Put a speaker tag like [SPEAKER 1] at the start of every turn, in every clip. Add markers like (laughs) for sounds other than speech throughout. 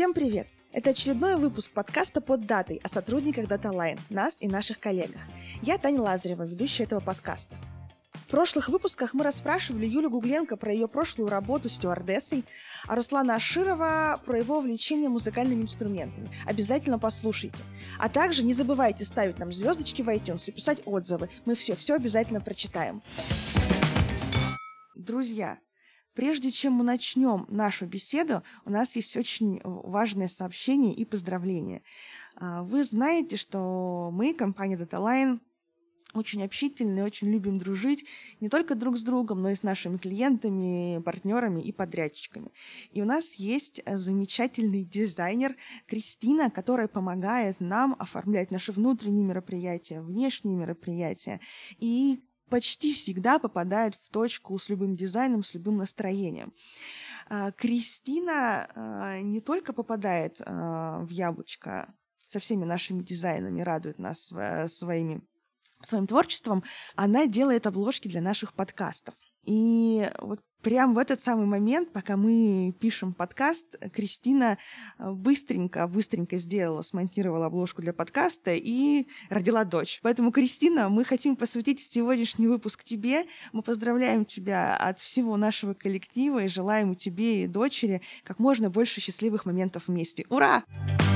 [SPEAKER 1] Всем привет! Это очередной выпуск подкаста под датой о сотрудниках DataLine, нас и наших коллегах. Я Таня Лазарева, ведущая этого подкаста. В прошлых выпусках мы расспрашивали Юлю Гугленко про ее прошлую работу стюардессой, а Руслана Аширова про его увлечение музыкальными инструментами. Обязательно послушайте. А также не забывайте ставить нам звездочки в iTunes и писать отзывы. Мы все-все обязательно прочитаем. Друзья, Прежде чем мы начнем нашу беседу, у нас есть очень важное сообщение и поздравление. А, вы знаете, что мы, компания DataLine, очень общительны, очень любим дружить не только друг с другом, но и с нашими клиентами, партнерами и подрядчиками. И у нас есть замечательный дизайнер Кристина, которая помогает нам оформлять наши внутренние мероприятия, внешние мероприятия. И почти всегда попадает в точку с любым дизайном, с любым настроением. А, Кристина а, не только попадает а, в яблочко со всеми нашими дизайнами, радует нас своими, своим творчеством, она делает обложки для наших подкастов. И вот прям в этот самый момент, пока мы пишем подкаст, Кристина э, быстренько, быстренько сделала, смонтировала обложку для подкаста и родила дочь. Поэтому, Кристина, мы хотим посвятить сегодняшний выпуск тебе. Мы поздравляем тебя от всего нашего коллектива и желаем тебе и дочери как можно больше счастливых моментов вместе. Ура! Ура!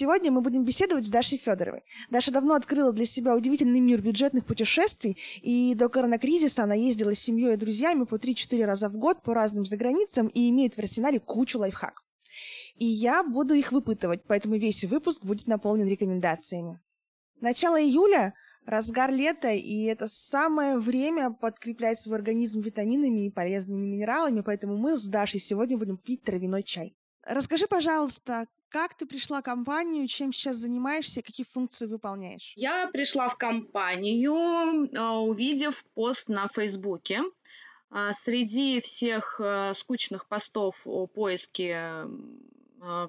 [SPEAKER 1] Сегодня мы будем беседовать с Дашей Федоровой. Даша давно открыла для себя удивительный мир бюджетных путешествий, и до коронакризиса она ездила с семьей и друзьями по 3-4 раза в год по разным заграницам и имеет в арсенале кучу лайфхаков. И я буду их выпытывать, поэтому весь выпуск будет наполнен рекомендациями. Начало июля разгар лета, и это самое время подкреплять свой организм витаминами и полезными минералами, поэтому мы с Дашей сегодня будем пить травяной чай. Расскажи, пожалуйста, как ты пришла в компанию, чем сейчас занимаешься, какие функции выполняешь?
[SPEAKER 2] Я пришла в компанию, а, увидев пост на Фейсбуке. А, среди всех а, скучных постов о поиске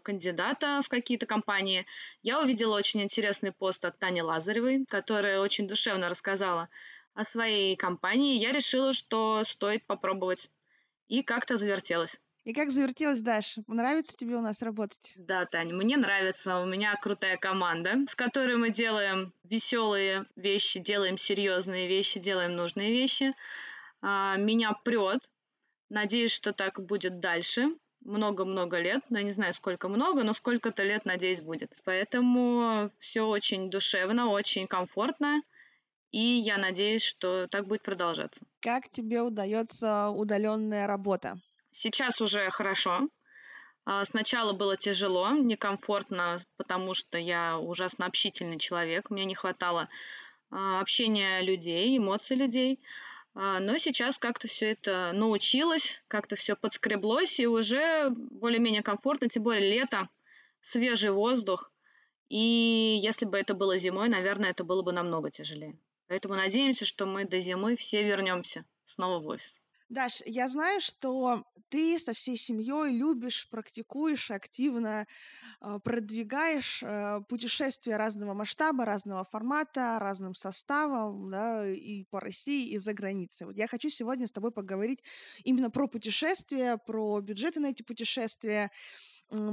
[SPEAKER 2] кандидата в какие-то компании, я увидела очень интересный пост от Тани Лазаревой, которая очень душевно рассказала о своей компании. Я решила, что стоит попробовать. И как-то завертелась.
[SPEAKER 1] И как завертелась Даша? Нравится тебе у нас работать?
[SPEAKER 2] Да, Таня, мне нравится. У меня крутая команда, с которой мы делаем веселые вещи, делаем серьезные вещи, делаем нужные вещи. А, меня прет. Надеюсь, что так будет дальше. Много-много лет. Ну, я не знаю, сколько много, но сколько-то лет, надеюсь, будет. Поэтому все очень душевно, очень комфортно. И я надеюсь, что так будет продолжаться.
[SPEAKER 1] Как тебе удается удаленная работа?
[SPEAKER 2] Сейчас уже хорошо. А, сначала было тяжело, некомфортно, потому что я ужасно общительный человек. Мне не хватало а, общения людей, эмоций людей. А, но сейчас как-то все это научилась, как-то все подскреблось, и уже более-менее комфортно, тем более лето, свежий воздух. И если бы это было зимой, наверное, это было бы намного тяжелее. Поэтому надеемся, что мы до зимы все вернемся снова в офис.
[SPEAKER 1] Даш, я знаю, что ты со всей семьей любишь, практикуешь активно, э, продвигаешь э, путешествия разного масштаба, разного формата, разным составом, да, и по России, и за границей. Вот я хочу сегодня с тобой поговорить именно про путешествия, про бюджеты на эти путешествия,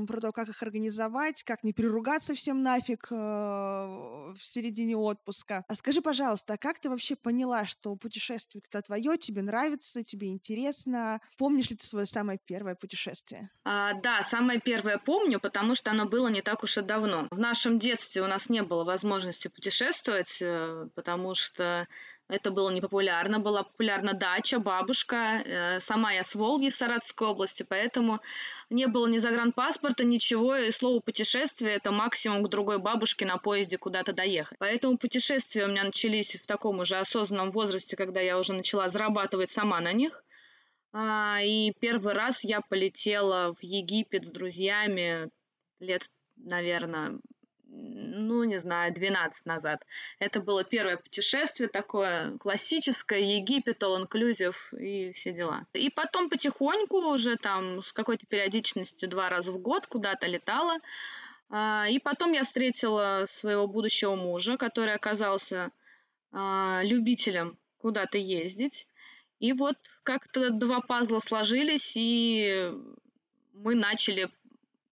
[SPEAKER 1] про то, как их организовать, как не переругаться всем нафиг э, в середине отпуска. А скажи, пожалуйста, а как ты вообще поняла, что путешествие это твое, тебе нравится, тебе интересно? Помнишь ли ты свое самое первое путешествие?
[SPEAKER 2] А, да, самое первое помню, потому что оно было не так уж и давно. В нашем детстве у нас не было возможности путешествовать, э, потому что это было непопулярно. Была популярна дача, бабушка. Э, сама я с Волги, Саратовской области, поэтому не было ни загранпаспорта, ничего. И слово путешествие – это максимум к другой бабушке на поезде куда-то доехать. Поэтому путешествия у меня начались в таком уже осознанном возрасте, когда я уже начала зарабатывать сама на них. А, и первый раз я полетела в Египет с друзьями лет, наверное, ну, не знаю, 12 назад. Это было первое путешествие такое классическое, Египет, all inclusive и все дела. И потом потихоньку уже там с какой-то периодичностью два раза в год куда-то летала. А, и потом я встретила своего будущего мужа, который оказался а, любителем куда-то ездить. И вот как-то два пазла сложились, и мы начали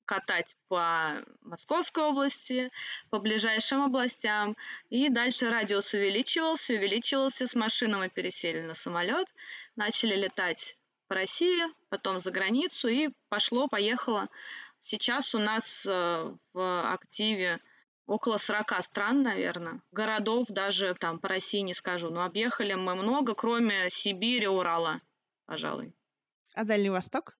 [SPEAKER 2] катать по Московской области, по ближайшим областям. И дальше радиус увеличивался, увеличивался. С машины мы пересели на самолет, начали летать по России, потом за границу, и пошло-поехало. Сейчас у нас э, в активе около 40 стран, наверное. Городов даже там по России не скажу, но объехали мы много, кроме Сибири, Урала, пожалуй.
[SPEAKER 1] А Дальний Восток?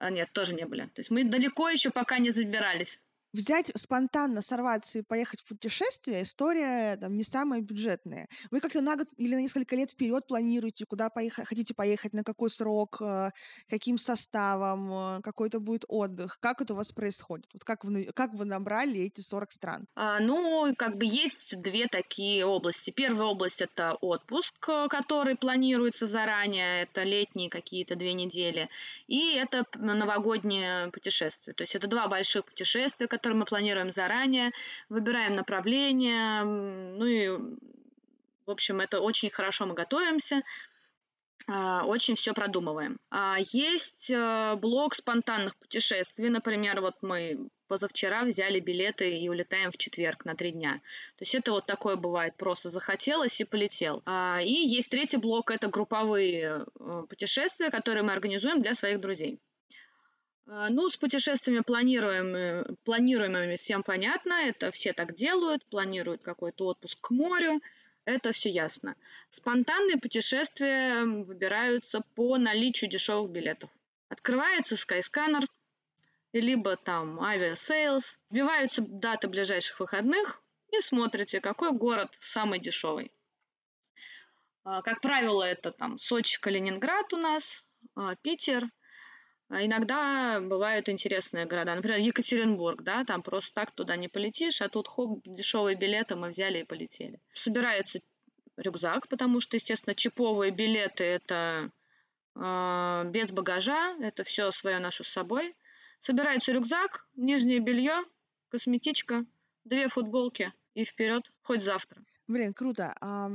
[SPEAKER 2] А, нет, тоже не были. То есть мы далеко еще пока не забирались
[SPEAKER 1] взять спонтанно, сорваться и поехать в путешествие, история там не самая бюджетная. Вы как-то на год или на несколько лет вперед планируете, куда поехать, хотите поехать, на какой срок, э, каким составом, э, какой это будет отдых. Как это у вас происходит? Вот как вы, как вы набрали эти 40 стран?
[SPEAKER 2] А, ну, как бы есть две такие области. Первая область — это отпуск, э, который планируется заранее, это летние какие-то две недели, и это новогоднее путешествие. То есть это два больших путешествия, который мы планируем заранее, выбираем направление, ну и, в общем, это очень хорошо мы готовимся, а, очень все продумываем. А, есть э, блок спонтанных путешествий, например, вот мы позавчера взяли билеты и улетаем в четверг на три дня. То есть это вот такое бывает, просто захотелось и полетел. А, и есть третий блок, это групповые э, путешествия, которые мы организуем для своих друзей. А, ну, с путешествиями планируем, планируемыми всем понятно, это все так делают, планируют какой-то отпуск к морю, это все ясно. Спонтанные путешествия выбираются по наличию дешевых билетов. Открывается Skyscanner, либо там Aviasales, вбиваются даты ближайших выходных и смотрите, какой город самый дешевый. А, как правило, это там Сочи, Калининград у нас, а, Питер, а иногда бывают интересные города. Например, Екатеринбург, да, там просто так туда не полетишь, а тут хоп, дешевые билеты мы взяли и полетели. Собирается рюкзак, потому что, естественно, cheap овые билеты это э, без багажа, это все свое ношу с собой. Собирается рюкзак, нижнее белье, косметичка, две футболки и вперед, хоть завтра.
[SPEAKER 1] Блин, круто. А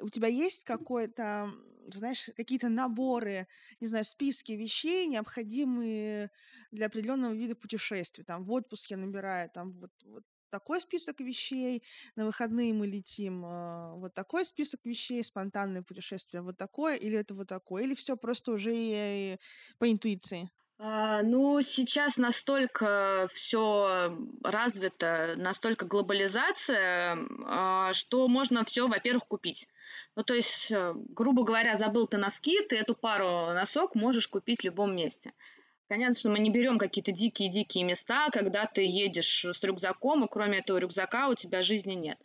[SPEAKER 1] у тебя есть какой-то знаешь, какие-то наборы, не знаю, списки вещей, необходимые для определенного вида путешествий. Там в отпуск я набираю там вот, вот такой список вещей, на выходные мы летим э, вот такой список вещей, спонтанное путешествие вот такое, или это вот такое, или все просто уже и, и по интуиции?
[SPEAKER 2] А, ну, сейчас настолько все развито, настолько глобализация, а, что можно все, во-первых, купить. Ну, то есть, э, грубо говоря, забыл ты носки, ты эту пару носок можешь купить в любом месте. Конечно, мы не берем какие-то дикие-дикие места, когда ты едешь с рюкзаком, и кроме этого рюкзака у тебя жизни нет.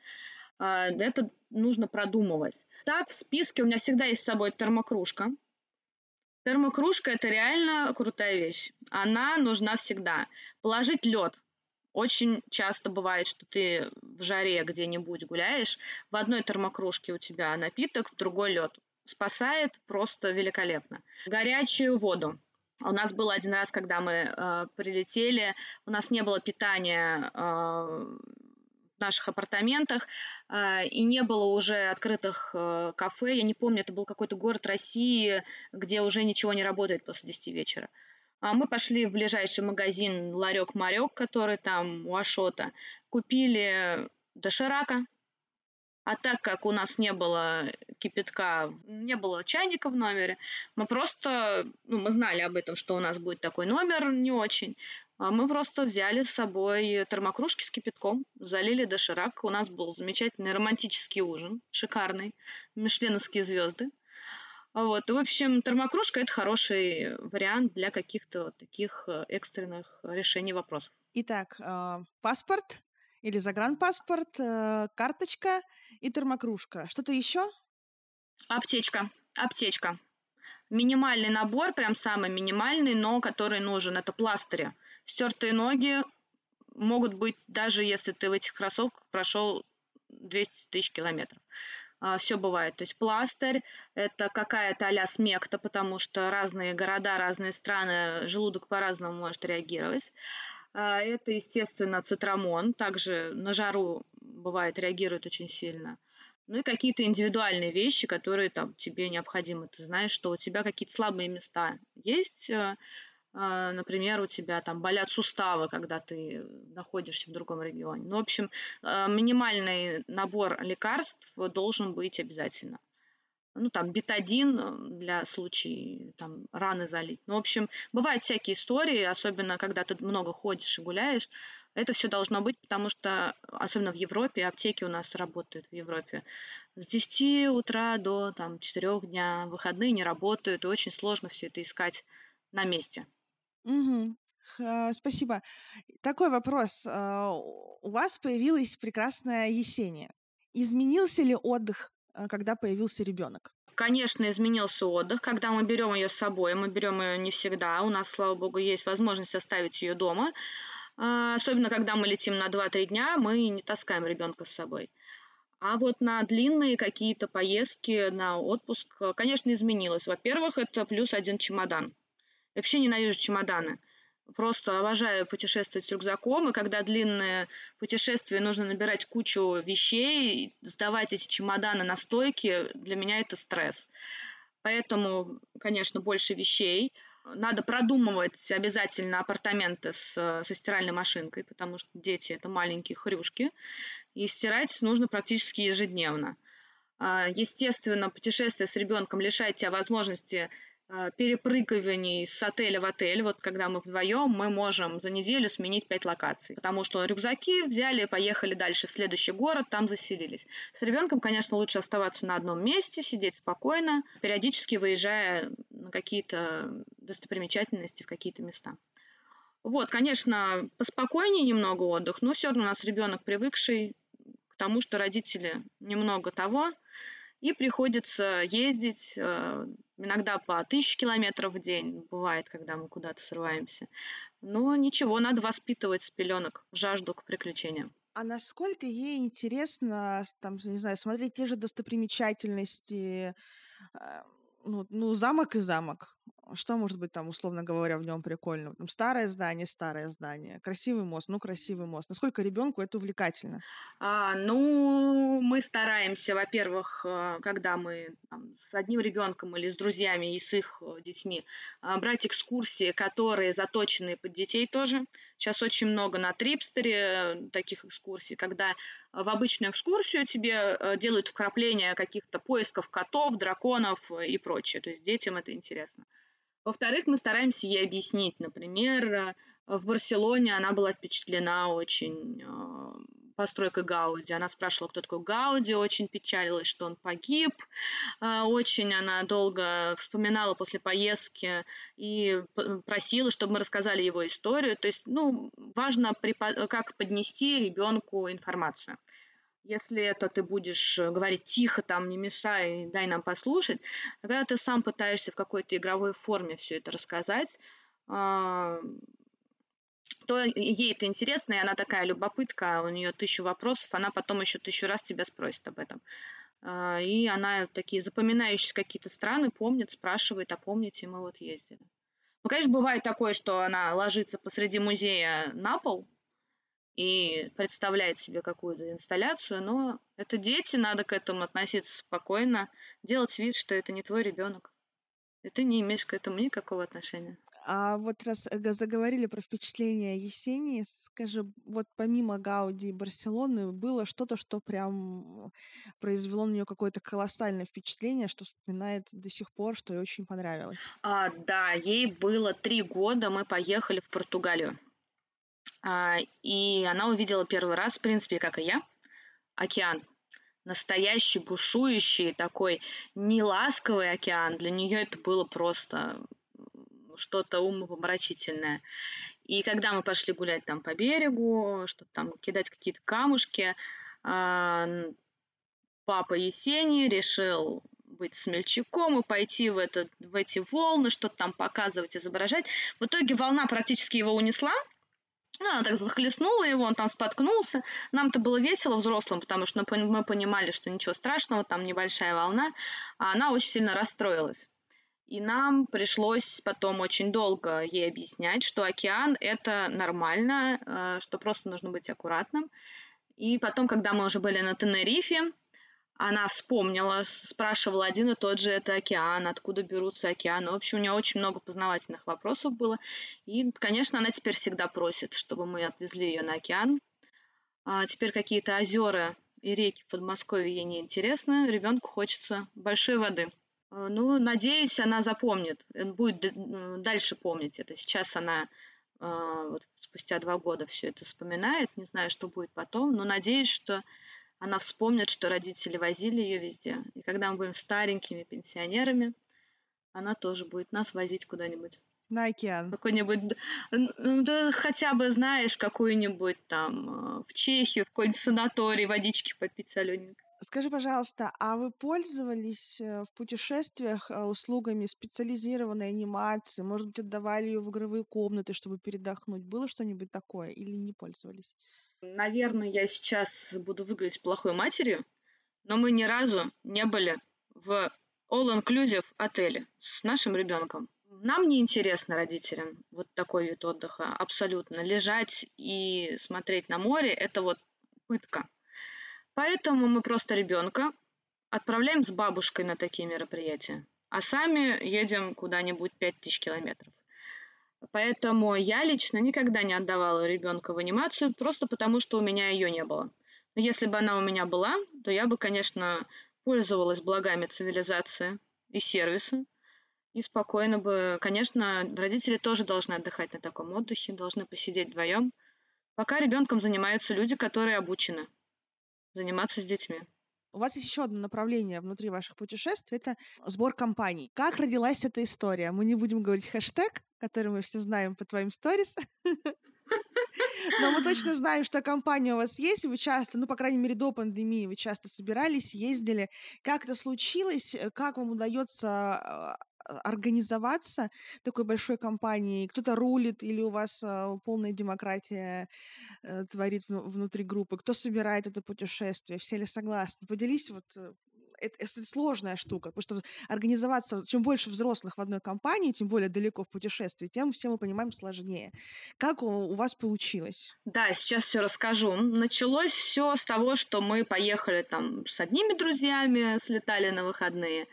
[SPEAKER 2] А, это нужно продумывать. Так, в списке у меня всегда есть с собой термокружка. Термокружка – это реально крутая вещь. Она нужна всегда. Положить лед. Очень часто бывает, что ты в жаре где-нибудь гуляешь, в одной термокружке у тебя напиток, в другой лед. Спасает просто великолепно. Горячую воду. У нас был один раз, когда мы э, прилетели, у нас не было питания э, наших апартаментах, а, и не было уже открытых э, кафе. Я не помню, это был какой-то город России, где уже ничего не работает после 10 вечера. А мы пошли в ближайший магазин Ларек-Марек, который там у Ашота, купили доширака, а так как у нас не было кипятка, не было чайника в номере, мы просто, ну, мы знали об этом, что у нас будет такой номер не очень. А мы просто взяли с собой термокружки с кипятком, залили доширак. У нас был замечательный романтический ужин, шикарный, мишленовские звезды. Вот. В общем, термокружка – это хороший вариант для каких-то таких э, экстренных решений вопросов.
[SPEAKER 1] Итак, э, паспорт или загранпаспорт, э, карточка и термокружка. Что-то еще?
[SPEAKER 2] Аптечка. Аптечка. Минимальный набор, прям самый минимальный, но который нужен. Это пластыри. Стертые ноги могут быть, даже если ты в этих кроссовках прошел 200 тысяч километров. А, Все бывает. То есть пластырь – это какая-то а смекта, потому что разные города, разные страны, желудок по-разному может реагировать. А, это, естественно, цитрамон. Также на жару бывает реагирует очень сильно. Ну и какие-то индивидуальные вещи, которые там тебе необходимы. Ты знаешь, что у тебя какие-то слабые места есть, э, а, например, у тебя там болят суставы, когда ты находишься в другом регионе. Ну, в общем, э, минимальный набор лекарств должен быть обязательно ну, там, бетадин э, для случаев там, раны залить. Ну, в общем, бывают всякие истории, особенно когда ты много ходишь и гуляешь. Это все должно быть, потому что, особенно в Европе, аптеки у нас работают в Европе с 10 утра до там, 4 дня, выходные не работают, и очень сложно все это искать на месте.
[SPEAKER 1] Угу. Спасибо. Такой вопрос. А, у вас появилась прекрасная Есения. Изменился ли отдых когда появился ребенок?
[SPEAKER 2] Конечно, изменился отдых. Когда мы берем ее с собой, мы берем ее не всегда. У нас, слава богу, есть возможность оставить ее дома. А, особенно, когда мы летим на 2-3 дня, мы не таскаем ребенка с собой. А вот на длинные какие-то поездки, на отпуск, конечно, изменилось. Во-первых, это плюс один чемодан. Я вообще ненавижу чемоданы. Просто обожаю путешествовать с рюкзаком, и когда длинные путешествия, нужно набирать кучу вещей, сдавать эти чемоданы на стойке, для меня это стресс. Поэтому, конечно, больше вещей. Надо продумывать обязательно апартаменты с, со стиральной машинкой, потому что дети это маленькие хрюшки, и стирать нужно практически ежедневно. А, естественно, путешествие с ребенком лишает тебя возможности перепрыгиваний с отеля в отель. Вот когда мы вдвоем, мы можем за неделю сменить пять локаций. Потому что рюкзаки взяли, поехали дальше в следующий город, там заселились. С ребенком, конечно, лучше оставаться на одном месте, сидеть спокойно, периодически выезжая на какие-то достопримечательности, в какие-то места. Вот, конечно, поспокойнее немного отдых, но все равно у нас ребенок привыкший к тому, что родители немного того, и приходится ездить э, иногда по тысяче километров в день, бывает, когда мы куда-то срываемся. Но ничего, надо воспитывать с пеленок жажду к приключениям.
[SPEAKER 1] А насколько ей интересно, там, не знаю, смотреть те же достопримечательности, э, ну, ну, замок и замок. Что может быть там, условно говоря, в нем прикольного? Старое здание, старое здание, красивый мост, ну красивый мост. Насколько ребенку это увлекательно?
[SPEAKER 2] А, ну, мы стараемся, во-первых, э, когда мы там, с одним ребенком или с друзьями и с их э, детьми, а, брать экскурсии, которые заточены под детей тоже. Сейчас очень много на Трипстере э, таких экскурсий, когда в обычную экскурсию тебе делают вкрапления каких-то поисков котов, драконов и прочее. То есть детям это интересно. Во-вторых, мы стараемся ей объяснить. Например, э, в Барселоне она была впечатлена очень э, постройкой Гауди. Она спрашивала, кто такой Гауди, очень печалилась, что он погиб. Э, очень она долго вспоминала после поездки и просила, чтобы мы рассказали его историю. То есть, ну, важно, как поднести ребенку информацию. Если это ты будешь э, говорить тихо, там, не мешай, дай нам послушать, когда ты сам пытаешься в какой-то игровой форме все это рассказать, а, то ей это интересно, и она такая любопытка, у нее тысячу вопросов, она потом еще тысячу раз тебя спросит об этом. А, и она такие запоминающиеся какие-то страны помнит, спрашивает, а помните, мы вот ездили. Ну, конечно, бывает такое, что она ложится посреди музея на пол, и представляет себе какую-то инсталляцию, но это дети, надо к этому относиться спокойно, делать вид, что это не твой ребенок. И ты не имеешь к этому никакого отношения.
[SPEAKER 1] А вот раз э, заговорили про впечатления Есении, скажи, вот помимо Гауди и Барселоны было что-то, что прям произвело на нее какое-то колоссальное впечатление, что вспоминает до сих пор, что ей очень понравилось?
[SPEAKER 2] А, да, ей было три года, мы поехали в Португалию. А, и она увидела первый раз, в принципе, как и я, океан. Настоящий, бушующий, такой неласковый океан. Для нее это было просто что-то умопомрачительное. И когда мы пошли гулять там по берегу, что-то там кидать какие-то камушки, а, папа Есений решил быть смельчаком и пойти в, это, в эти волны, что-то там показывать, изображать. В итоге волна практически его унесла, ну, она так захлестнула его, он там споткнулся. Нам-то было весело взрослым, потому что мы понимали, что ничего страшного, там небольшая волна, а она очень сильно расстроилась. И нам пришлось потом очень долго ей объяснять, что океан – это нормально, э, что просто нужно быть аккуратным. И потом, когда мы уже были на Тенерифе, она вспомнила, спрашивала один и тот же это океан, откуда берутся океаны. В общем, у нее очень много познавательных вопросов было. И, конечно, она теперь всегда просит, чтобы мы отвезли ее на океан. А теперь какие-то озера и реки в Подмосковье ей не интересны. Ребенку хочется большой воды. А, ну, надеюсь, она запомнит, будет дальше помнить это. Сейчас она а, вот, спустя два года все это вспоминает. Не знаю, что будет потом, но надеюсь, что она вспомнит, что родители возили ее везде. И когда мы будем старенькими пенсионерами, она тоже будет нас возить куда-нибудь.
[SPEAKER 1] На океан.
[SPEAKER 2] Какой-нибудь, ну, да хотя бы, знаешь, какую-нибудь там э, в Чехию, в какой-нибудь санаторий водички попить солененькой.
[SPEAKER 1] Скажи, пожалуйста, а вы пользовались э, в путешествиях э, услугами специализированной анимации? Может быть, отдавали ее в игровые комнаты, чтобы передохнуть? Было что-нибудь такое или не пользовались?
[SPEAKER 2] Наверное, я сейчас буду выглядеть плохой матерью, но мы ни разу не были в all-inclusive отеле с нашим ребенком. Нам не интересно родителям вот такой вид отдыха, абсолютно. Лежать и смотреть на море – это вот пытка. Поэтому мы просто ребенка отправляем с бабушкой на такие мероприятия, а сами едем куда-нибудь 5000 километров. Поэтому я лично никогда не отдавала ребенка в анимацию, просто потому что у меня ее не было. Но если бы она у меня была, то я бы, конечно, пользовалась благами цивилизации и сервиса. И спокойно бы, конечно, родители тоже должны отдыхать на таком отдыхе, должны посидеть вдвоем, пока ребенком занимаются люди, которые обучены заниматься с детьми.
[SPEAKER 1] У вас есть еще одно направление внутри ваших путешествий, это сбор компаний. Как родилась эта история? Мы не будем говорить хэштег, который мы все знаем по твоим сторис. (laughs) Но мы точно (laughs) знаем, что компания у вас есть, вы часто, ну, по крайней мере, до пандемии вы часто собирались, ездили. Как это случилось? Как вам удается а, организоваться такой большой компанией? Кто-то рулит или у вас э, полная демократия э, творит внутри группы? Кто собирает это путешествие? Все ли согласны? Поделись вот э, это, это сложная штука, потому что организоваться, чем больше взрослых в одной компании, тем более далеко в путешествии, тем все мы понимаем сложнее. Как у, у вас получилось?
[SPEAKER 2] Да, сейчас все расскажу. Началось все с того, что мы поехали там с одними друзьями, слетали на выходные,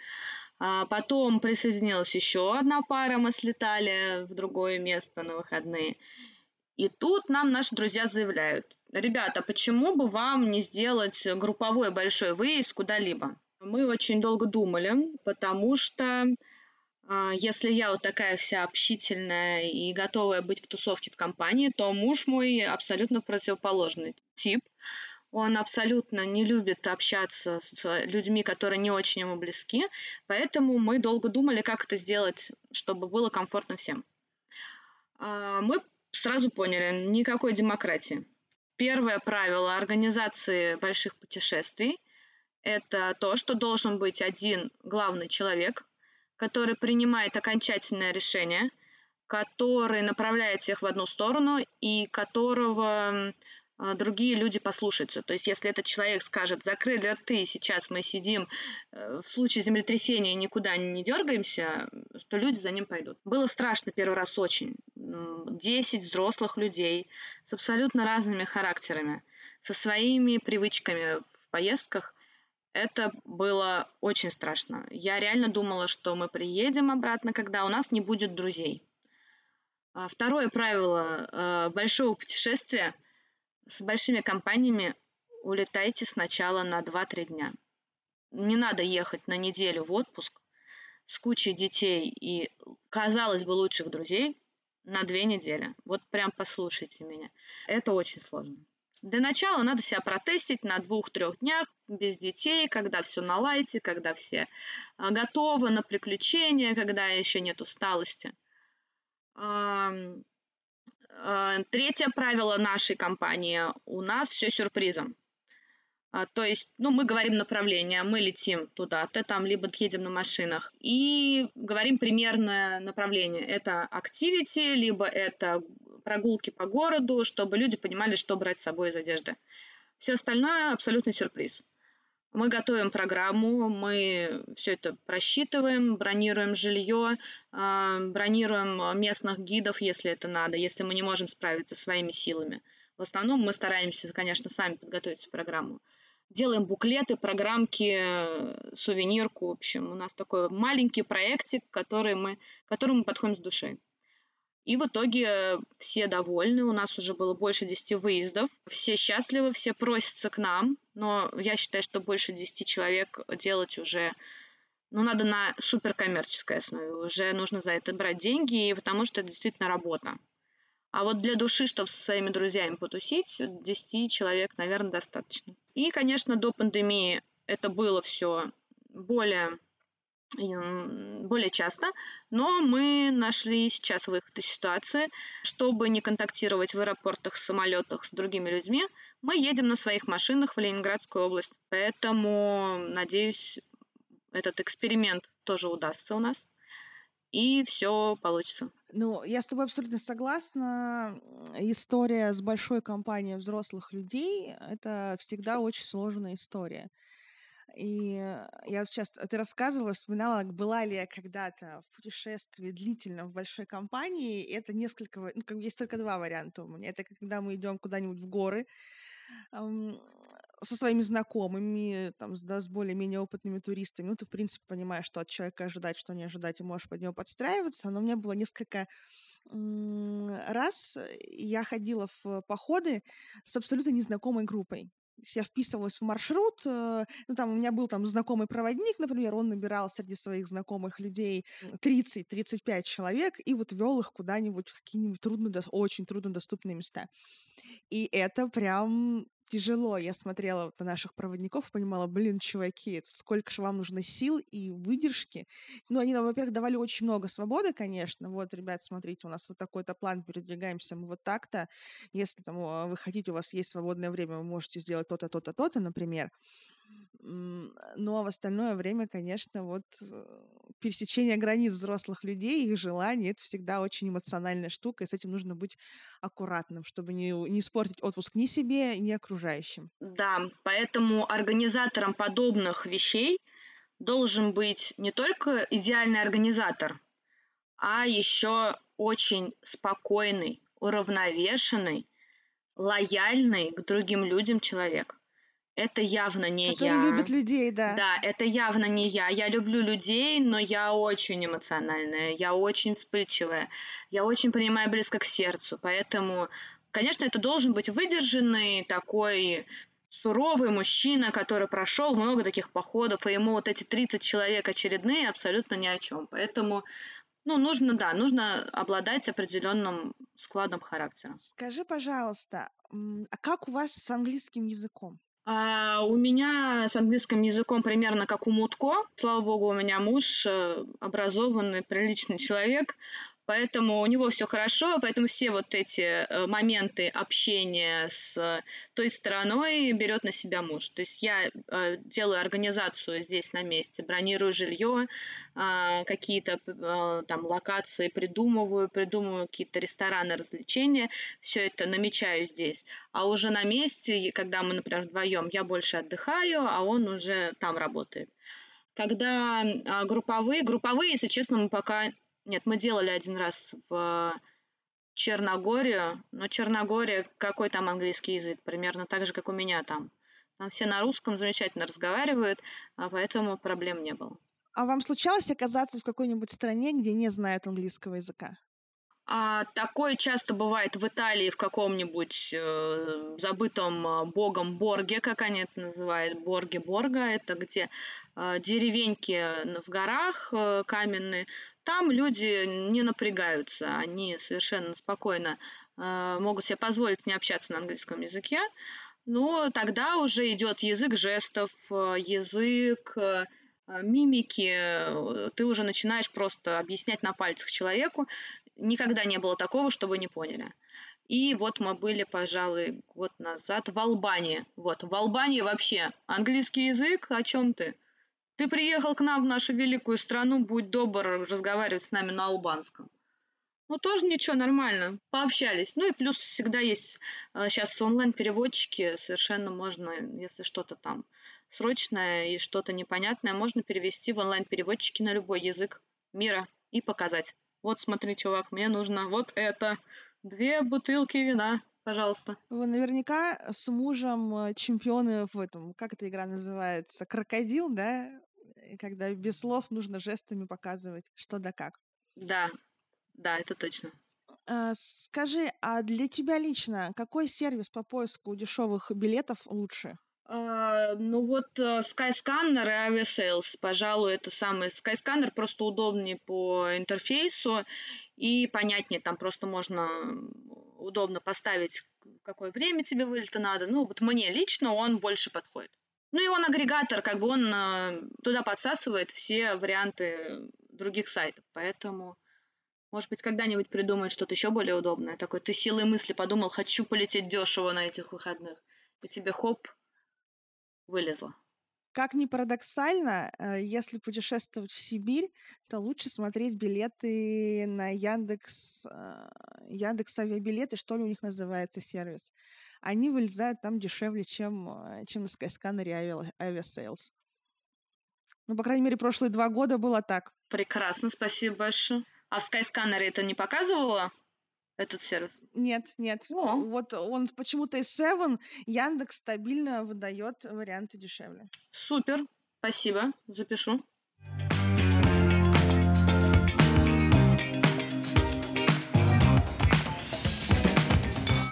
[SPEAKER 2] а потом присоединилась еще одна пара, мы слетали в другое место на выходные. И тут нам наши друзья заявляют, ребята, почему бы вам не сделать групповой большой выезд куда-либо? Мы очень долго думали, потому что а, если я вот такая вся общительная и готовая быть в тусовке в компании, то муж мой абсолютно противоположный тип. Он абсолютно не любит общаться с людьми, которые не очень ему близки, поэтому мы долго думали, как это сделать, чтобы было комфортно всем. А, мы сразу поняли, никакой демократии. Первое правило организации больших путешествий – это то, что должен быть один главный человек, который принимает окончательное решение, который направляет всех в одну сторону и которого а, другие люди послушаются. То есть, если этот человек скажет, закрыли рты, сейчас мы сидим э, в случае землетрясения никуда не дергаемся, что люди за ним пойдут. Было страшно первый раз очень. Десять взрослых людей с абсолютно разными характерами, со своими привычками в поездках. Это было очень страшно. Я реально думала, что мы приедем обратно, когда у нас не будет друзей. А второе правило э, большого путешествия – с большими компаниями улетайте сначала на 2-3 дня. Не надо ехать на неделю в отпуск с кучей детей и, казалось бы, лучших друзей на две недели. Вот прям послушайте меня. Это очень сложно. Для начала надо себя протестить на двух-трех днях без детей, когда все на лайте, когда все а, готовы на приключения, когда еще нет усталости. Э, третье правило нашей компании – у нас все сюрпризом. А, то есть, ну, мы говорим направление, мы летим туда-то, там, либо едем на машинах, и говорим примерное направление. Это activity, либо это прогулки по городу, чтобы люди понимали, что брать с собой из одежды. Все остальное абсолютный сюрприз. Мы готовим программу, мы все это просчитываем, бронируем жилье, а, бронируем местных гидов, если это надо, если мы не можем справиться своими силами. В основном мы стараемся, конечно, сами подготовить всю программу. Делаем буклеты, программки, сувенирку. В общем, у нас такой маленький проектик, который мы, к которому мы подходим с душой. И в итоге все довольны, у нас уже было больше 10 выездов, все счастливы, все просятся к нам, но я считаю, что больше 10 человек делать уже, ну, надо на суперкоммерческой основе, уже нужно за это брать деньги, потому что это действительно работа. А вот для души, чтобы со своими друзьями потусить, 10 человек, наверное, достаточно. И, конечно, до пандемии это было все более более часто, но мы нашли сейчас выход из ситуации. Чтобы не контактировать в аэропортах, самолетах с другими людьми, мы едем на своих машинах в Ленинградскую область. Поэтому, надеюсь, этот эксперимент тоже удастся у нас, и все получится.
[SPEAKER 1] Ну, я с тобой абсолютно согласна. История с большой компанией взрослых людей — это всегда очень сложная история. И я вот сейчас, ты рассказывала, вспоминала, была ли я когда-то в путешествии длительном в большой компании. И это несколько, ну, как, есть только два варианта у меня. Это когда мы идем куда-нибудь в горы со своими знакомыми, там, да, с более-менее опытными туристами. Ну, ты, в принципе, понимаешь, что от человека ожидать, что не ожидать, и можешь под него подстраиваться. Но у меня было несколько раз я ходила в походы с абсолютно незнакомой группой я вписывалась в маршрут, э, ну, там у меня был там знакомый проводник, например, он набирал среди своих знакомых людей 30-35 человек и вот вел их куда-нибудь в какие-нибудь трудно, очень труднодоступные места. И это прям тяжело. Я смотрела вот на наших проводников и понимала, блин, чуваки, сколько же вам нужно сил и выдержки. Ну, они нам, во-первых, давали очень много свободы, конечно. Вот, ребят, смотрите, у нас вот такой-то план, передвигаемся мы вот так-то. Если там вы хотите, у вас есть свободное время, вы можете сделать то-то, то-то, то-то, например. Но в остальное время, конечно, вот э, пересечение границ взрослых людей, их желаний, это всегда очень эмоциональная штука, и с этим нужно быть аккуратным, чтобы не, не испортить отпуск ни себе, ни окружающим.
[SPEAKER 2] Да, поэтому организатором подобных вещей должен быть не только идеальный организатор, а еще очень спокойный, уравновешенный, лояльный к другим людям человек это явно не
[SPEAKER 1] Который
[SPEAKER 2] я.
[SPEAKER 1] любит людей, да.
[SPEAKER 2] Да, это явно не я. Я люблю людей, но я очень эмоциональная, я очень вспыльчивая, я очень принимаю близко к сердцу. Поэтому, конечно, это должен быть выдержанный такой суровый мужчина, который прошел много таких походов, и ему вот эти 30 человек очередные абсолютно ни о чем. Поэтому ну, нужно, да, нужно обладать определенным складом характера.
[SPEAKER 1] Скажи, пожалуйста, а как у вас с английским языком?
[SPEAKER 2] А у меня с английским языком примерно как у Мутко. Слава богу, у меня муж э, образованный, приличный человек. Поэтому у него все хорошо, поэтому все вот эти э, моменты общения с той стороной берет на себя муж. То есть я э, делаю организацию здесь на месте, бронирую жилье, а, какие-то э, там локации придумываю, придумываю какие-то рестораны, развлечения, все это намечаю здесь. А уже на месте, когда мы, например, вдвоем, я больше отдыхаю, а он уже там работает. Когда а, групповые, групповые, если честно, мы пока нет, мы делали один раз в Черногорию, но Черногория, какой там английский язык? Примерно так же, как у меня там. Там все на русском замечательно разговаривают, а поэтому проблем не было.
[SPEAKER 1] А вам случалось оказаться в какой-нибудь стране, где не знают английского языка?
[SPEAKER 2] А, такое часто бывает в Италии в каком-нибудь э, забытом э, богом Борге, как они это называют, Борге Борга, это где э, деревеньки в горах э, каменные, там люди не напрягаются, они совершенно спокойно э, могут себе позволить не общаться на английском языке, но тогда уже идет язык жестов, э, язык э, мимики, ты уже начинаешь просто объяснять на пальцах человеку. Никогда не было такого, чтобы не поняли. И вот мы были, пожалуй, год назад в Албании. Вот, в Албании вообще английский язык, о чем ты? Ты приехал к нам в нашу великую страну, будь добр разговаривать с нами на албанском. Ну, тоже ничего, нормально. Пообщались. Ну и плюс всегда есть сейчас э, онлайн-переводчики. Совершенно можно, если что-то там срочное и что-то непонятное, можно перевести в онлайн-переводчики на любой язык мира и показать. Вот смотри, чувак, мне нужно вот это. Две бутылки вина. Пожалуйста.
[SPEAKER 1] Вы наверняка с мужем э, чемпионы в этом, как эта игра называется, крокодил, да? Когда без слов нужно жестами показывать, что да как.
[SPEAKER 2] Да, да, это точно.
[SPEAKER 1] А, скажи, а для тебя лично какой сервис по поиску дешевых билетов лучше?
[SPEAKER 2] А, ну вот э, Skyscanner и Aviasales, пожалуй, это самый Skyscanner просто удобнее по интерфейсу и понятнее, там просто можно удобно поставить, какое время тебе вылета надо. Ну вот мне лично он больше подходит. Ну и он агрегатор, как бы он э, туда подсасывает все варианты других сайтов, поэтому может быть, когда-нибудь придумают что-то еще более удобное. Такой ты силой мысли подумал, хочу полететь дешево на этих выходных. И тебе хоп, вылезла.
[SPEAKER 1] Как ни парадоксально, э, если путешествовать в Сибирь, то лучше смотреть билеты на Яндекс, э, Яндекс авиабилеты, что ли у них называется сервис. Они вылезают там дешевле, чем, э, чем на Skyscanner Aviasales. Ну, по крайней мере, прошлые два года было так.
[SPEAKER 2] Прекрасно, спасибо большое. А в Skyscanner это не показывало? Этот сервис?
[SPEAKER 1] Нет, нет. О. Вот он почему-то из Seven Яндекс стабильно выдает варианты дешевле.
[SPEAKER 2] Супер, спасибо, запишу.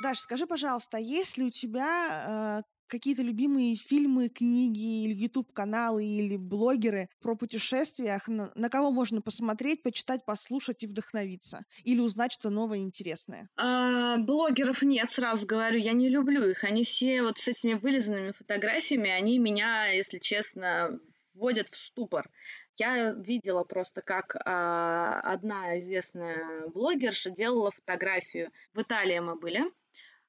[SPEAKER 1] Даш, скажи, пожалуйста, а есть ли у тебя э, какие-то любимые фильмы, книги или YouTube-каналы или блогеры про путешествиях, на, на кого можно посмотреть, почитать, послушать и вдохновиться? Или узнать что-то новое интересное?
[SPEAKER 2] А, блогеров нет, сразу говорю, я не люблю их. Они все вот с этими вылизанными фотографиями, они меня, если честно, вводят в ступор. Я видела просто, как а, одна известная блогерша делала фотографию. В Италии мы были,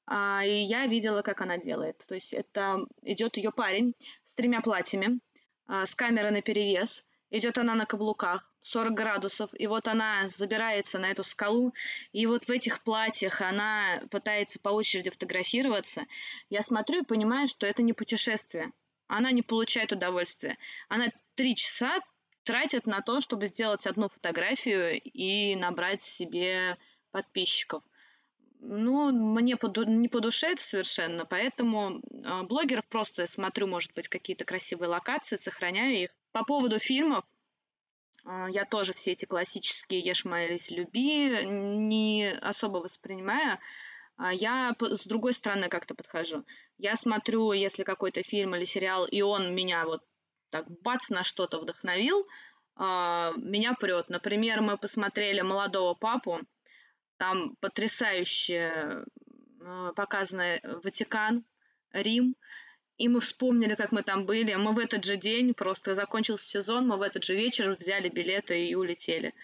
[SPEAKER 2] а, и я видела, как она делает. То есть это идет ее парень с тремя платьями, а, с камерой на перевес. Идет она на каблуках, 40 градусов, и вот она забирается на эту скалу, и вот в этих платьях она пытается по очереди фотографироваться. Я смотрю и понимаю, что это не путешествие. Она не получает удовольствия. Она три часа тратит на то, чтобы сделать одну фотографию и набрать себе подписчиков. Ну, мне по, не по душе это совершенно, поэтому э, блогеров просто смотрю, может быть, какие-то красивые локации, сохраняю их. По поводу фильмов, э, я тоже все эти классические «Ешь, молись, люби» не особо воспринимаю. А я с другой стороны как-то подхожу. Я смотрю, если какой-то фильм или сериал, и он меня вот так бац на что-то вдохновил, меня прет. Например, мы посмотрели «Молодого папу», там потрясающе э, показано Ватикан, Рим. И мы вспомнили, как мы там были. Мы в этот же день, просто закончился сезон, мы в этот же вечер взяли билеты и улетели.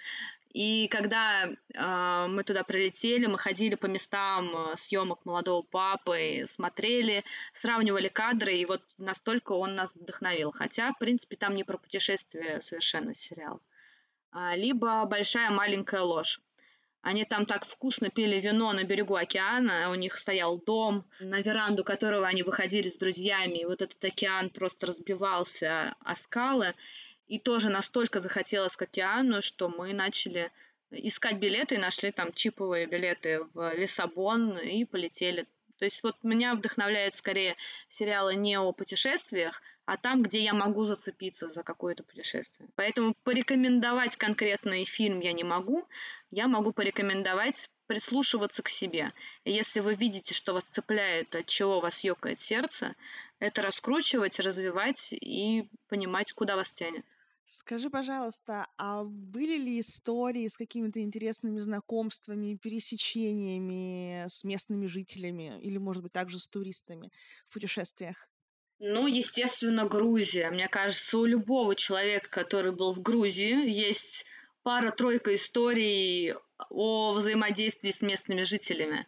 [SPEAKER 2] И когда э, мы туда прилетели, мы ходили по местам э, съемок молодого папы, смотрели, сравнивали кадры, и вот настолько он нас вдохновил. Хотя, в принципе, там не про путешествие совершенно сериал. А, либо большая маленькая ложь. Они там так вкусно пили вино на берегу океана, у них стоял дом, на веранду которого они выходили с друзьями, и вот этот океан просто разбивался о скалы, и тоже настолько захотелось к океану, что мы начали искать билеты и нашли там чиповые билеты в Лиссабон и полетели. То есть вот меня вдохновляют скорее сериалы не о путешествиях, а там, где я могу зацепиться за какое-то путешествие. Поэтому порекомендовать конкретный фильм я не могу. Я могу порекомендовать прислушиваться к себе. Если вы видите, что вас цепляет, от чего вас ёкает сердце, это раскручивать, развивать и понимать, куда вас тянет.
[SPEAKER 1] Скажи, пожалуйста, а были ли истории с какими-то интересными знакомствами, пересечениями с местными жителями или, может быть, также с туристами в путешествиях?
[SPEAKER 2] Ну, естественно, Грузия. Мне кажется, у любого человека, который был в Грузии, есть пара-тройка историй о взаимодействии с местными жителями.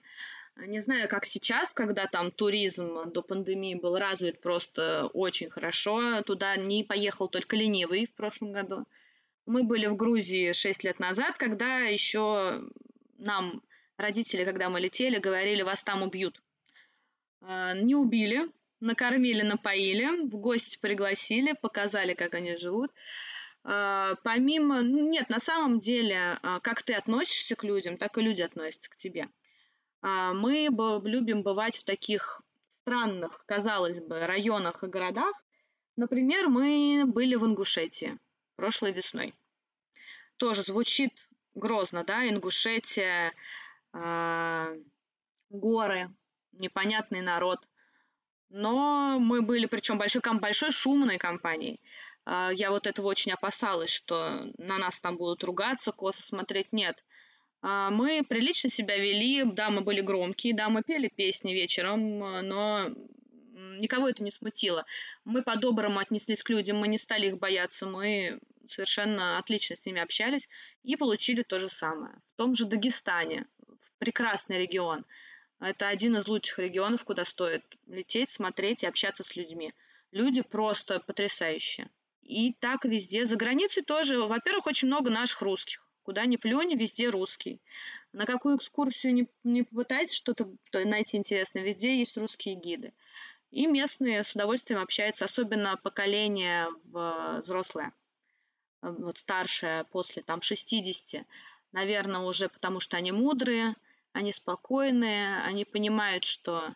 [SPEAKER 2] Не знаю, как сейчас, когда там туризм до пандемии был развит просто очень хорошо. Туда не поехал только ленивый в прошлом году. Мы были в Грузии 6 лет назад, когда еще нам родители, когда мы летели, говорили, вас там убьют. А, не убили, накормили, напоили, в гости пригласили, показали, как они живут. А, помимо, ну, нет, на самом деле, а, как ты относишься к людям, так и люди относятся к тебе. А, мы любим бывать в таких странных, казалось бы, районах и городах. Например, мы были в Ингушетии прошлой весной. Тоже звучит грозно, да, Ингушетия, горы, непонятный народ. Но мы были, причем большой, большой шумной компанией. Э, я вот этого очень опасалась, что на нас там будут ругаться, косо смотреть. Нет. Э, мы прилично себя вели, да, мы были громкие, да, мы пели песни вечером, но никого это не смутило. Мы по-доброму отнеслись к людям, мы не стали их бояться, мы совершенно отлично с ними общались и получили то же самое. В том же Дагестане, в прекрасный регион. Это один из лучших регионов, куда стоит лететь, смотреть и общаться с людьми. Люди просто потрясающие. И так везде. За границей тоже, во-первых, очень много наших русских. Куда ни плюнь, везде русский. На какую экскурсию не, не попытайся что-то найти интересное, везде есть русские гиды. И местные с удовольствием общаются, особенно поколение взрослое, вот старшее, после там 60, наверное, уже потому что они мудрые, они спокойные, они понимают, что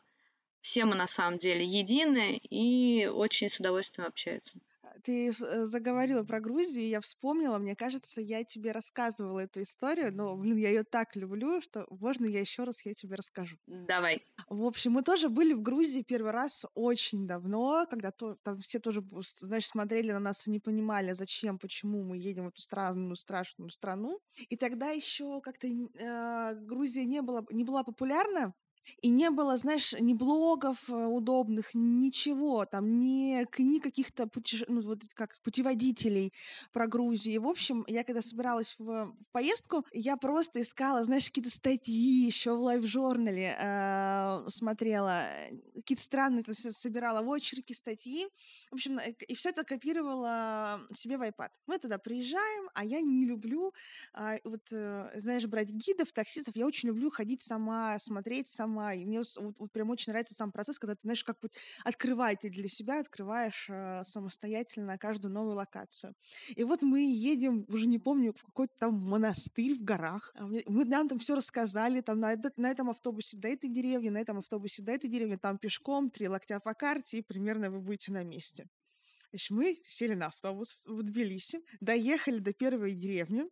[SPEAKER 2] все мы на самом деле едины и очень с удовольствием общаются.
[SPEAKER 1] Ты э, заговорила про Грузию, и я вспомнила, мне кажется, я тебе рассказывала эту историю, но, блин, я ее так люблю, что можно я еще раз ее тебе расскажу.
[SPEAKER 2] Давай.
[SPEAKER 1] В общем, мы тоже были в Грузии первый раз очень давно, когда то, там все тоже, знаешь, смотрели на нас и не понимали, зачем, почему мы едем в эту странную, страшную страну. И тогда еще как-то э, Грузия не была, не была популярна, и не было, знаешь, ни блогов э, удобных, ничего, там, ни книг каких-то путеше... ну, вот как путеводителей про Грузию. В общем, я когда собиралась в, в поездку, я просто искала, знаешь, какие-то статьи еще в лайв-журнале э, смотрела, какие-то странные собирала в очереди статьи. В общем, э, и все это копировала себе в iPad. Мы туда приезжаем, а я не люблю, э, вот, э, знаешь, брать гидов, таксистов. Я очень люблю ходить сама, смотреть сама сама. И мне вот, вот прям очень нравится сам процесс, когда ты, знаешь, как бы открываете для себя, открываешь э, самостоятельно каждую новую локацию. И вот мы едем, уже не помню, в какой-то там монастырь в горах. А мы нам там все рассказали, там на, на этом автобусе до этой деревни, на этом автобусе до этой деревни, там пешком, три локтя по карте, и примерно вы будете на месте. Значит, мы сели на автобус в Тбилиси, доехали до первой деревни,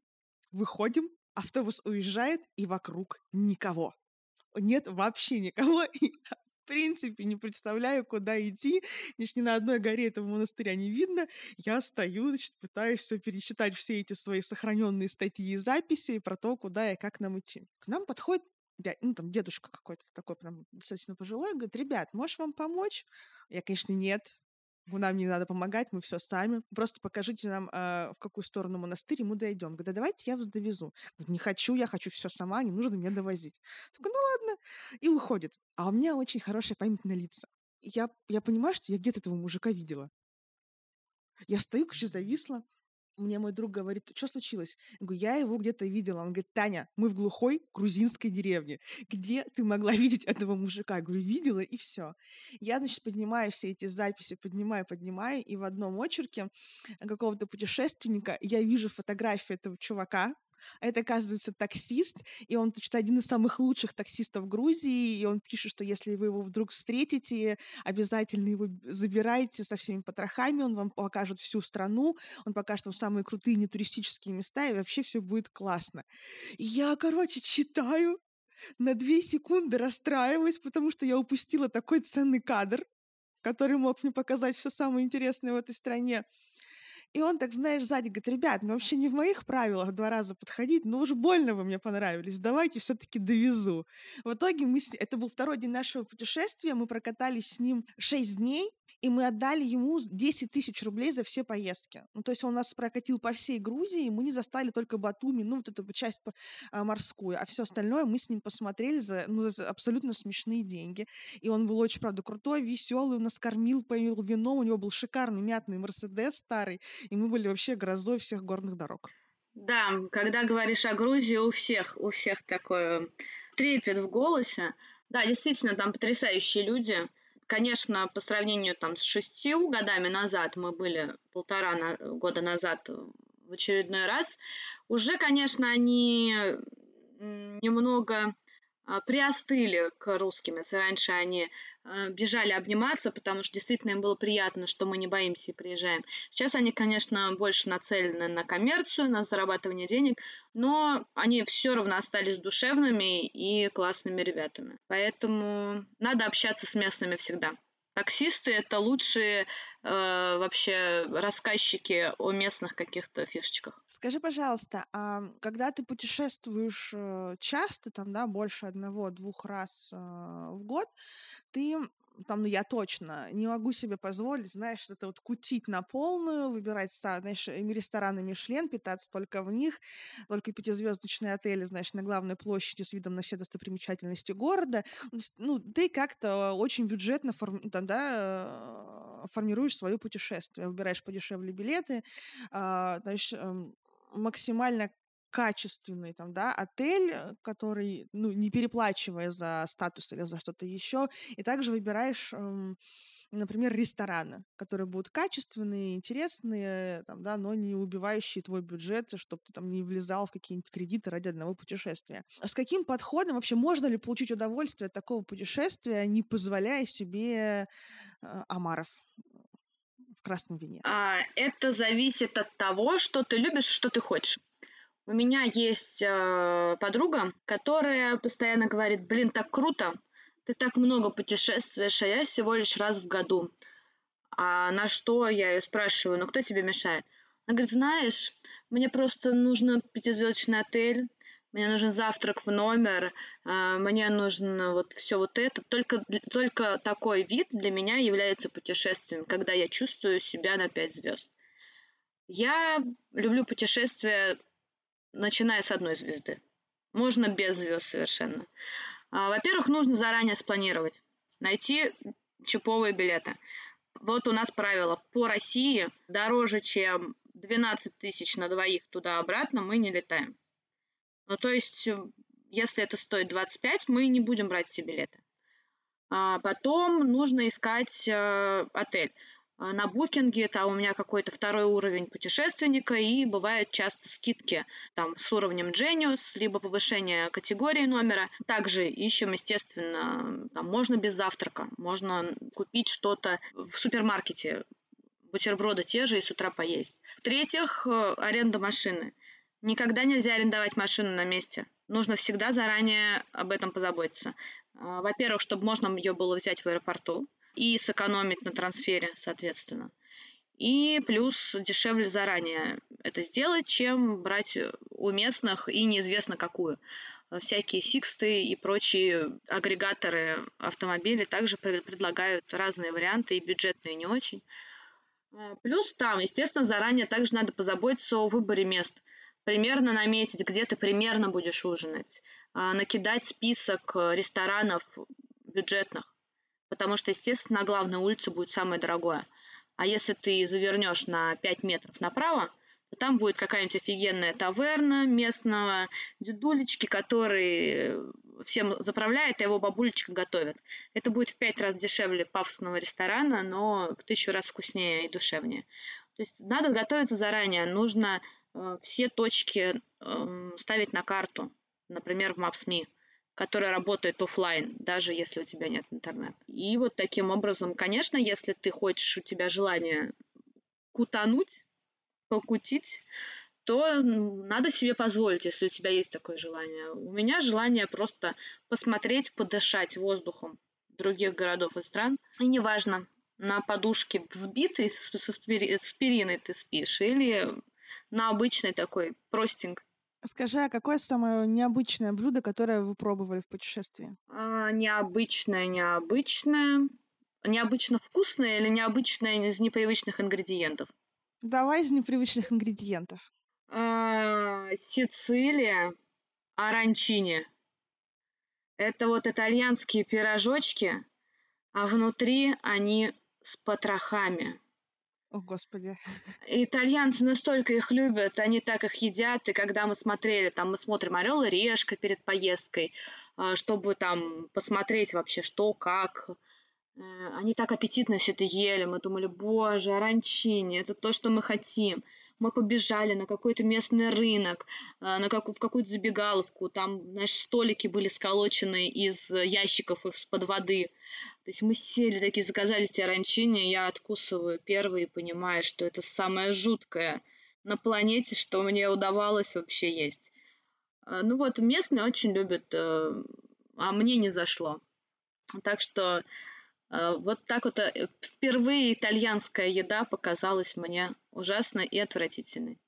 [SPEAKER 1] выходим, автобус уезжает, и вокруг никого нет вообще никого. (laughs) И в принципе не представляю, куда идти. Значит, ни на одной горе этого монастыря не видно. Я стою, значит, пытаюсь все пересчитать все эти свои сохраненные статьи и записи про то, куда и как нам идти. К нам подходит ну, там, дедушка какой-то такой прям достаточно пожилой, говорит, ребят, можешь вам помочь? Я, конечно, нет, нам не надо помогать, мы все сами. Просто покажите нам, э, в какую сторону монастырь, и мы дойдем. Говорит, да давайте я вас довезу. Говорит, не хочу, я хочу все сама, не нужно меня довозить. Такой, ну ладно. И уходит. А у меня очень хорошая память на лица. Я, я понимаю, что я где-то этого мужика видела. Я стою, короче, зависла мне мой друг говорит, что случилось? Я говорю, я его где-то видела. Он говорит, Таня, мы в глухой грузинской деревне. Где ты могла (laughs) видеть этого мужика? Я говорю, видела, и все. Я, значит, поднимаю все эти записи, поднимаю, поднимаю, и в одном очерке какого-то путешественника я вижу фотографию этого чувака, это, оказывается, таксист, и он, значит, один из самых лучших таксистов Грузии, и он пишет, что если вы его вдруг встретите, обязательно его забирайте со всеми потрохами, он вам покажет всю страну, он покажет вам самые крутые нетуристические места, и вообще все будет классно. И я, короче, читаю, на две секунды расстраиваюсь, потому что я упустила такой ценный кадр, который мог мне показать все самое интересное в этой стране. И он так, знаешь, сзади говорит, ребят, ну вообще не в моих правилах два раза подходить, но уж больно вы мне понравились, давайте все таки довезу. В итоге мы с... это был второй день нашего путешествия, мы прокатались с ним шесть дней, и мы отдали ему 10 тысяч рублей за все поездки. Ну, то есть он нас прокатил по всей Грузии, мы не застали только Батуми, ну, вот эту часть а, морскую, а все остальное мы с ним посмотрели за, ну, за абсолютно смешные деньги. И он был очень, правда, крутой, веселый, он нас кормил, поил вино, у него был шикарный мятный Мерседес старый, и мы были вообще грозой всех горных дорог.
[SPEAKER 2] Да, когда говоришь о Грузии, у всех, у всех такой трепет в голосе. Да, действительно, там потрясающие люди – Конечно, по сравнению там с шестью годами назад, мы были полтора на, года назад в очередной раз, уже, конечно, они немного а, приостыли к русским. Если раньше они бежали обниматься, потому что действительно им было приятно, что мы не боимся и приезжаем. Сейчас они, конечно, больше нацелены на коммерцию, на зарабатывание денег, но они все равно остались душевными и классными ребятами. Поэтому надо общаться с местными всегда. Таксисты это лучшие э, вообще рассказчики о местных каких-то фишечках.
[SPEAKER 1] Скажи, пожалуйста, а когда ты путешествуешь э, часто, там, да, больше одного-двух раз э, в год, ты там, ну, я точно не могу себе позволить, знаешь, это вот кутить на полную, выбирать, знаешь, рестораны Мишлен, питаться только в них, только пятизвездочные отели, знаешь, на главной площади с видом на все достопримечательности города. Ну, ты как-то очень бюджетно форм, там, да, формируешь свое путешествие, выбираешь подешевле билеты, знаешь, эм, максимально качественный там, да, отель, э, который, ну, не переплачивая за статус или за что-то еще, и также выбираешь, эм, например, рестораны, которые будут качественные, интересные, там, да, но не убивающие твой бюджет, чтобы ты там не влезал в какие-нибудь кредиты ради одного путешествия. А с каким подходом вообще можно ли получить удовольствие от такого путешествия, не позволяя себе э, омаров? в красном вине?
[SPEAKER 2] А, это зависит от того, что ты любишь, что ты хочешь. У меня есть э, подруга, которая постоянно говорит, блин, так круто, ты так много путешествуешь, а я всего лишь раз в году. А на что я ее спрашиваю, ну кто тебе мешает? Она говорит, знаешь, мне просто нужно пятизвездочный отель, мне нужен завтрак в номер, э, мне нужно вот все вот это. Только, только такой вид для меня является путешествием, когда я чувствую себя на пять звезд. Я люблю путешествия начиная с одной звезды. Можно без звезд совершенно. А, во-первых, нужно заранее спланировать, найти чиповые билеты. Вот у нас правило, по России дороже, чем 12 тысяч на двоих туда-обратно мы не летаем. Ну, то есть, если это стоит 25, мы не будем брать эти билеты. А потом нужно искать э, отель. А, на букинге, там у меня какой-то второй уровень путешественника, и бывают часто скидки там с уровнем Genius, либо повышение категории номера. Также ищем, естественно, там можно без завтрака, можно купить что-то в супермаркете, бутерброды те же и с утра поесть. В-третьих, э, аренда машины. Никогда нельзя арендовать машину на месте. Нужно всегда заранее об этом позаботиться. А, во-первых, чтобы можно ее было взять в аэропорту и сэкономить на трансфере, соответственно. И плюс дешевле заранее это сделать, чем брать у местных и неизвестно какую. Всякие Сиксты и прочие агрегаторы автомобилей также предлагают разные варианты, и бюджетные не очень. А, плюс там, естественно, заранее также надо позаботиться о выборе мест. Примерно наметить, где ты примерно будешь ужинать. А, накидать список ресторанов бюджетных потому что, естественно, на главной улице будет самое дорогое. А если ты завернешь на 5 метров направо, то там будет какая-нибудь офигенная таверна местного дедулечки, который всем заправляет, а его бабулечка готовит. Это будет в пять раз дешевле пафосного ресторана, но в тысячу раз вкуснее и душевнее. То есть надо готовиться заранее, нужно э, все точки э, ставить на карту, например, в Maps.me которая работает офлайн, даже если у тебя нет интернета. И вот таким образом, конечно, если ты хочешь, у тебя желание кутануть, покутить, то надо себе позволить, если у тебя есть такое желание. У меня желание просто посмотреть, подышать воздухом других городов и стран. И неважно, на подушке взбитой с, с, с ты спишь или на обычной такой простенькой
[SPEAKER 1] Скажи, а какое самое необычное блюдо, которое вы пробовали в путешествии?
[SPEAKER 2] А, необычное, необычное. Необычно вкусное или необычное из непривычных ингредиентов?
[SPEAKER 1] Давай из непривычных ингредиентов.
[SPEAKER 2] А, Сицилия, аранчини. Это вот итальянские пирожочки, а внутри они с потрохами.
[SPEAKER 1] О, Господи.
[SPEAKER 2] Итальянцы настолько их любят, они так их едят, и когда мы смотрели, там мы смотрим «Орел и решка» перед поездкой, а, чтобы там посмотреть вообще, что, как. Э, они так аппетитно все это ели, мы думали, боже, оранчини, это то, что мы хотим. Мы побежали на какой-то местный рынок, а, на как, в какую-то забегаловку, там, знаешь, столики были сколочены из ящиков из-под воды. То есть мы сели такие, заказали те ранчини, я откусываю первый и понимаю, что это самое жуткое на планете, что мне удавалось вообще есть. А, ну вот, местные очень любят, э, а мне не зашло. Так что э, вот так вот э, впервые итальянская еда показалась мне ужасной и отвратительной.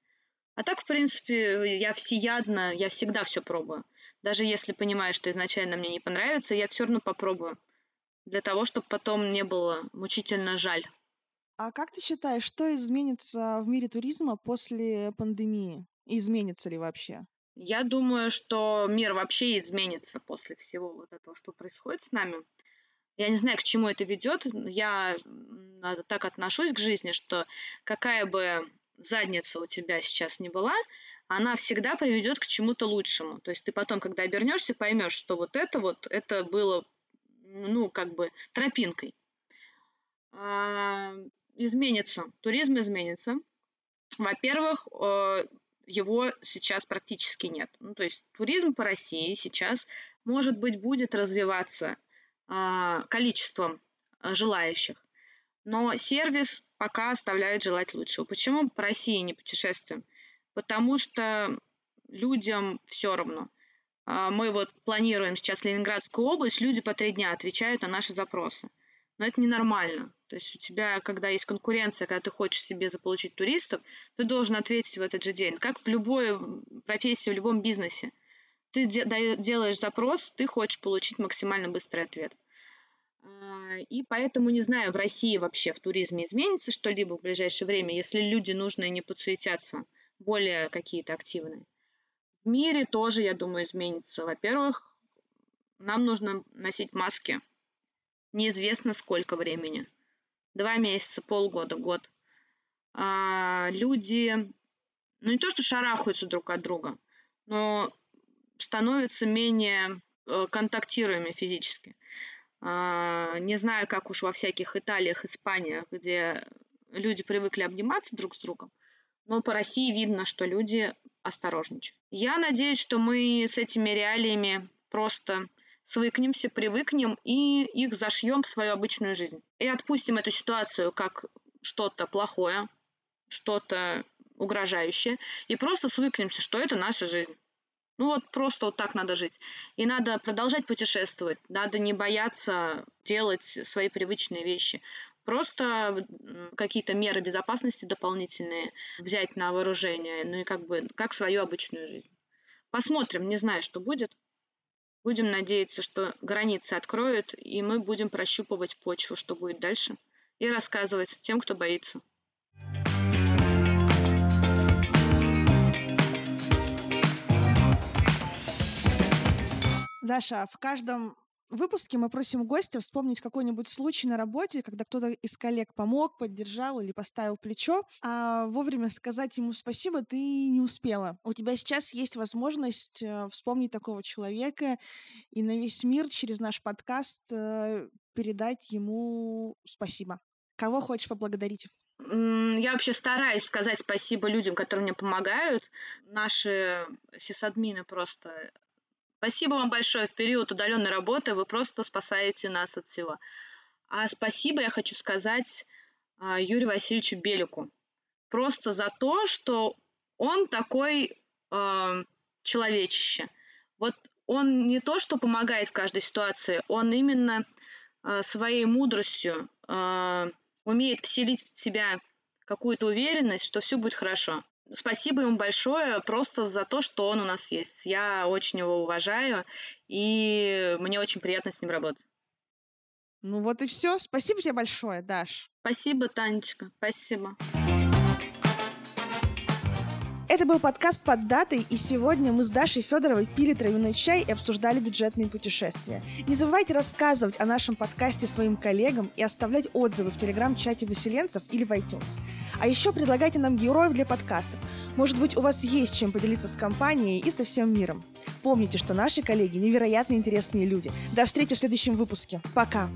[SPEAKER 2] А так, в принципе, я всеядна, я всегда все пробую. Даже если понимаю, что изначально мне не понравится, я все равно попробую. Для того, чтобы потом не было мучительно жаль.
[SPEAKER 1] А как ты считаешь, что изменится в мире туризма после пандемии? изменится ли вообще?
[SPEAKER 2] Я думаю, что мир вообще изменится после всего вот этого, что происходит с нами. Я не знаю, к чему это ведет. Я так отношусь к жизни, что какая бы задница у тебя сейчас не была, она всегда приведет к чему-то лучшему. То есть ты потом, когда обернешься, поймешь, что вот это вот, это было, ну, как бы тропинкой. А, изменится, туризм изменится. Во-первых, э, его сейчас практически нет. Ну, то есть туризм по России сейчас, может быть, будет развиваться а, количеством а, желающих, но сервис пока оставляет желать лучшего. Почему по России не путешествуем? Потому что людям все равно. А, мы вот планируем сейчас Ленинградскую область, люди по три дня отвечают на наши запросы. Но это ненормально. То есть у тебя, когда есть конкуренция, когда ты хочешь себе заполучить туристов, ты должен ответить в этот же день. Как в любой профессии, в любом бизнесе. Ты делаешь запрос, ты хочешь получить максимально быстрый ответ. А, и поэтому, не знаю, в России вообще в туризме изменится что-либо в ближайшее время, если люди нужные не подсуетятся, более какие-то активные. В мире тоже, я думаю, изменится. Во-первых, нам нужно носить маски. Неизвестно сколько времени два месяца, полгода, год. А, люди, ну не то что шарахаются друг от друга, но становятся менее э, контактируемыми физически. А, не знаю, как уж во всяких Италиях, Испаниях, где люди привыкли обниматься друг с другом, но по России видно, что люди осторожничают. Я надеюсь, что мы с этими реалиями просто свыкнемся, привыкнем и их зашьем в свою обычную жизнь. И отпустим эту ситуацию как что-то плохое, что-то угрожающее, и просто свыкнемся, что это наша жизнь. Ну вот просто вот так надо жить. И надо продолжать путешествовать, надо не бояться делать свои привычные вещи. Просто какие-то меры безопасности дополнительные взять на вооружение, ну и как бы как свою обычную жизнь. Посмотрим, не знаю, что будет. Будем надеяться, что границы откроют, и мы будем прощупывать почву, что будет дальше, и рассказывать тем, кто боится.
[SPEAKER 1] Даша, в каждом выпуске мы просим гостя вспомнить какой-нибудь случай на работе, когда кто-то из коллег помог, поддержал или поставил плечо, а вовремя сказать ему спасибо ты не успела. У тебя сейчас есть возможность э, вспомнить такого человека и на весь мир через наш подкаст э, передать ему спасибо. Кого хочешь поблагодарить?
[SPEAKER 2] Я вообще стараюсь сказать спасибо людям, которые мне помогают. Наши сисадмины просто Спасибо вам большое. В период удаленной работы вы просто спасаете нас от всего. А спасибо я хочу сказать а, Юрию Васильевичу Белику. Просто за то, что он такой э, человечище. Вот он не то, что помогает в каждой ситуации, он именно э, своей мудростью э, умеет вселить в себя какую-то уверенность, что все будет хорошо. Спасибо ему большое просто за то, что он у нас есть. Я очень его уважаю, и мне очень приятно с ним работать.
[SPEAKER 1] Ну вот и все. Спасибо тебе большое, Даш.
[SPEAKER 2] Спасибо, Танечка. Спасибо.
[SPEAKER 1] Это был подкаст под датой, и сегодня мы с Дашей Федоровой пили травяной чай и обсуждали бюджетные путешествия. Не забывайте рассказывать о нашем подкасте своим коллегам и оставлять отзывы в телеграм-чате выселенцев или в iTunes. А еще предлагайте нам героев для подкастов. Может быть, у вас есть чем поделиться с компанией и со всем миром. Помните, что наши коллеги невероятно интересные люди. До встречи в следующем выпуске. Пока!